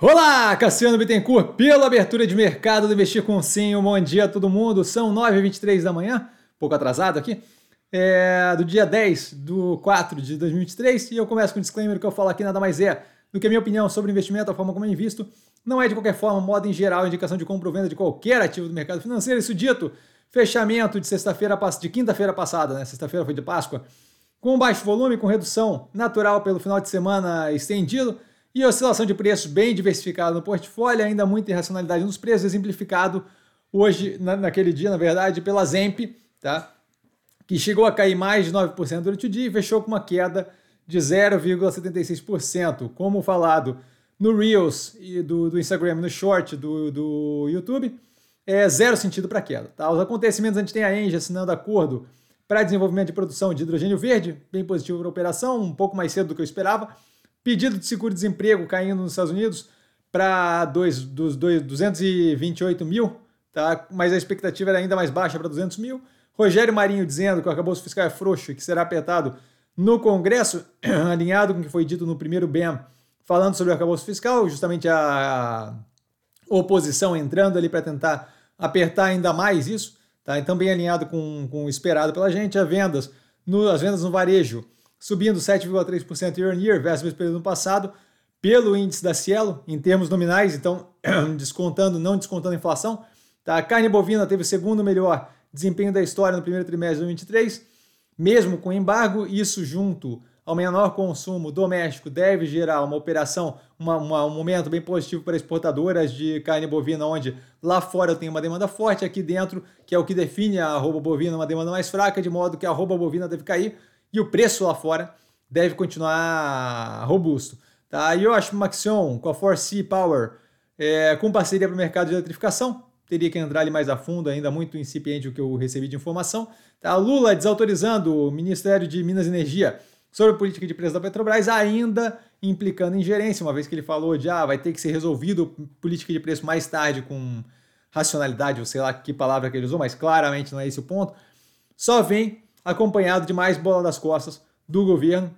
Olá, Cassiano Bittencourt, pela abertura de mercado do Investir com Sim. Um bom dia a todo mundo. São 9h23 da manhã, pouco atrasado aqui, é, do dia 10 do 4 de 2023. E eu começo com um disclaimer que eu falo aqui nada mais é do que a minha opinião sobre investimento, a forma como eu invisto. Não é de qualquer forma, modo em geral, indicação de compra ou venda de qualquer ativo do mercado financeiro. Isso dito, fechamento de sexta-feira, de quinta-feira passada, né? Sexta-feira foi de Páscoa, com baixo volume, com redução natural pelo final de semana estendido e oscilação de preços bem diversificada no portfólio, ainda muita irracionalidade nos preços, exemplificado hoje, na, naquele dia, na verdade, pela Zemp, tá? que chegou a cair mais de 9% durante o dia e fechou com uma queda de 0,76%. Como falado no Reels e do, do Instagram, no Short do, do YouTube, é zero sentido para queda. Tá? Os acontecimentos, a gente tem a Engie assinando acordo para desenvolvimento de produção de hidrogênio verde, bem positivo para a operação, um pouco mais cedo do que eu esperava. Pedido de seguro-desemprego caindo nos Estados Unidos para dos 228 mil, tá? mas a expectativa era ainda mais baixa para 200 mil. Rogério Marinho dizendo que o arcabouço fiscal é frouxo e que será apertado no Congresso, alinhado com o que foi dito no primeiro BEM, falando sobre o arcabouço fiscal, justamente a oposição entrando ali para tentar apertar ainda mais isso, tá? então bem alinhado com, com o esperado pela gente. As vendas, no, as vendas no varejo subindo 7,3% year on year versus o período passado, pelo índice da Cielo, em termos nominais, então descontando, não descontando a inflação. Tá? A carne bovina teve o segundo melhor desempenho da história no primeiro trimestre de 2023, mesmo com embargo, isso junto ao menor consumo doméstico deve gerar uma operação, uma, uma, um momento bem positivo para exportadoras de carne bovina, onde lá fora tenho uma demanda forte, aqui dentro, que é o que define a arroba bovina, uma demanda mais fraca, de modo que a arroba bovina deve cair e o preço lá fora deve continuar robusto. Tá? E eu acho que o Maxion com a 4C Power, é, com parceria para o mercado de eletrificação, teria que entrar ali mais a fundo, ainda muito incipiente o que eu recebi de informação. Tá? Lula desautorizando o Ministério de Minas e Energia sobre a política de preço da Petrobras, ainda implicando ingerência, uma vez que ele falou de ah, vai ter que ser resolvido política de preço mais tarde com racionalidade, ou sei lá que palavra que ele usou, mas claramente não é esse o ponto. Só vem acompanhado de mais bola das costas do governo.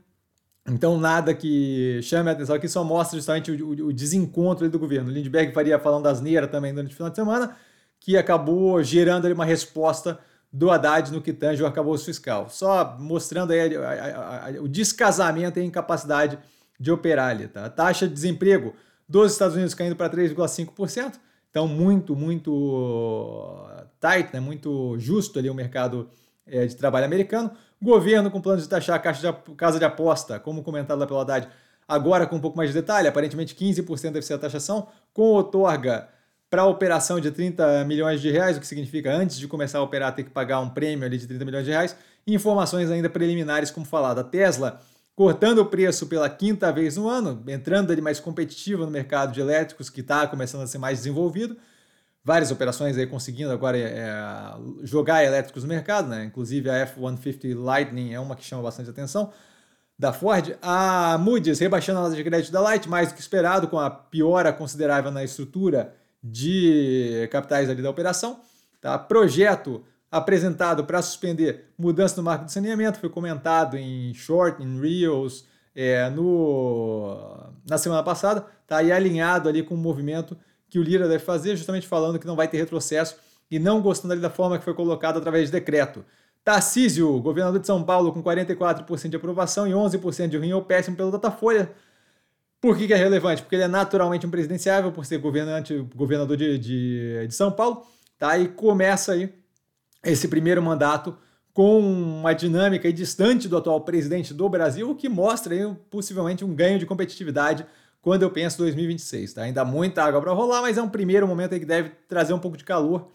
Então, nada que chame a atenção aqui, só mostra justamente o, o, o desencontro do governo. O Lindbergh faria falando das neiras também durante o final de semana, que acabou gerando ali uma resposta do Haddad no que tange o arcabouço fiscal. Só mostrando aí a, a, a, o descasamento e a incapacidade de operar ali. Tá? A taxa de desemprego dos Estados Unidos caindo para 3,5%. Então, muito, muito tight, né? muito justo ali o mercado é, de trabalho americano. Governo com plano de taxar a de, casa de aposta, como comentado lá pela Haddad, agora com um pouco mais de detalhe, aparentemente 15% deve ser a taxação, com outorga para a operação de 30 milhões de reais, o que significa antes de começar a operar ter que pagar um prêmio ali de 30 milhões de reais, informações ainda preliminares, como falado, a Tesla cortando o preço pela quinta vez no ano, entrando ali mais competitiva no mercado de elétricos, que está começando a ser mais desenvolvido, várias operações aí conseguindo agora é, jogar elétricos no mercado, né? Inclusive a F-150 Lightning é uma que chama bastante atenção da Ford. A Moody's rebaixando a nota de crédito da Light, mais do que esperado, com a piora considerável na estrutura de capitais ali da operação. Tá? Projeto apresentado para suspender mudança no marco de saneamento, foi comentado em short, em reels, é, no, na semana passada, tá? e alinhado ali com o movimento que o Lira deve fazer, justamente falando que não vai ter retrocesso e não gostando ali da forma que foi colocado através de decreto. Tarcísio, governador de São Paulo, com 44% de aprovação e 11% de ruim ou péssimo pelo Datafolha. Por que, que, é relevante? Porque ele é naturalmente um presidenciável, por ser governante, governador de, de, de São Paulo. Tá? E começa aí esse primeiro mandato com uma dinâmica distante do atual presidente do Brasil, o que mostra aí, possivelmente um ganho de competitividade quando eu penso 2026. Tá? Ainda muita água para rolar, mas é um primeiro momento aí que deve trazer um pouco de calor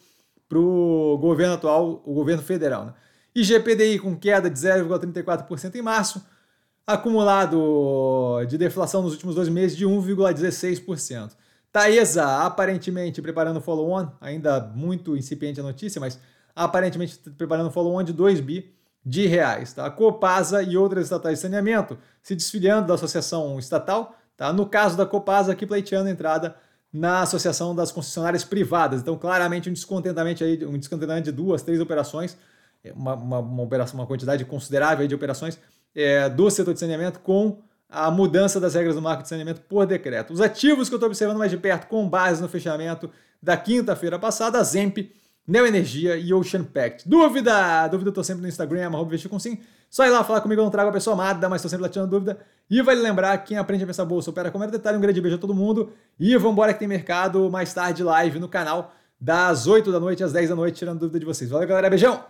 para o governo atual, o governo federal. Né? E GPDI com queda de 0,34% em março, acumulado de deflação nos últimos dois meses de 1,16%. Taesa aparentemente preparando follow-on, ainda muito incipiente a notícia, mas aparentemente preparando follow-on de 2 bi de reais. Tá? Copasa e outras estatais de saneamento se desfiliando da associação estatal Tá? No caso da Copasa, aqui pleiteando entrada na Associação das Concessionárias Privadas. Então, claramente, um descontentamento, aí, um descontentamento de duas, três operações, é, uma, uma, uma, operação, uma quantidade considerável de operações é, do setor de saneamento com a mudança das regras do marco de saneamento por decreto. Os ativos que eu estou observando mais de perto, com base no fechamento da quinta-feira passada, a Zemp, Neoenergia e Ocean Pact. Dúvida? Dúvida eu tô sempre no Instagram, arroba sim. Só ir lá falar comigo, eu não trago a pessoa amada, mas estou sempre lá tirando dúvida. E vale lembrar, quem aprende a pensar bolsa opera com mero detalhe. Um grande beijo a todo mundo. E vambora que tem mercado mais tarde live no canal das 8 da noite às 10 da noite, tirando dúvida de vocês. Valeu, galera. Beijão!